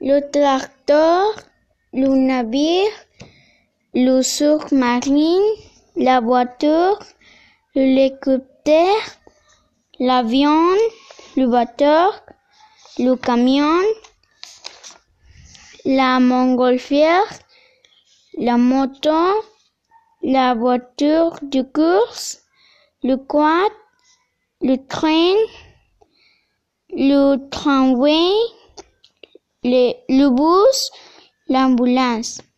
le tracteur, le navire, le sous-marin, la voiture, l'hélicoptère, l'avion, le bateau, le camion, la montgolfière, la moto, la voiture de course, le quad, le train, le tramway, le bus, l'ambulance.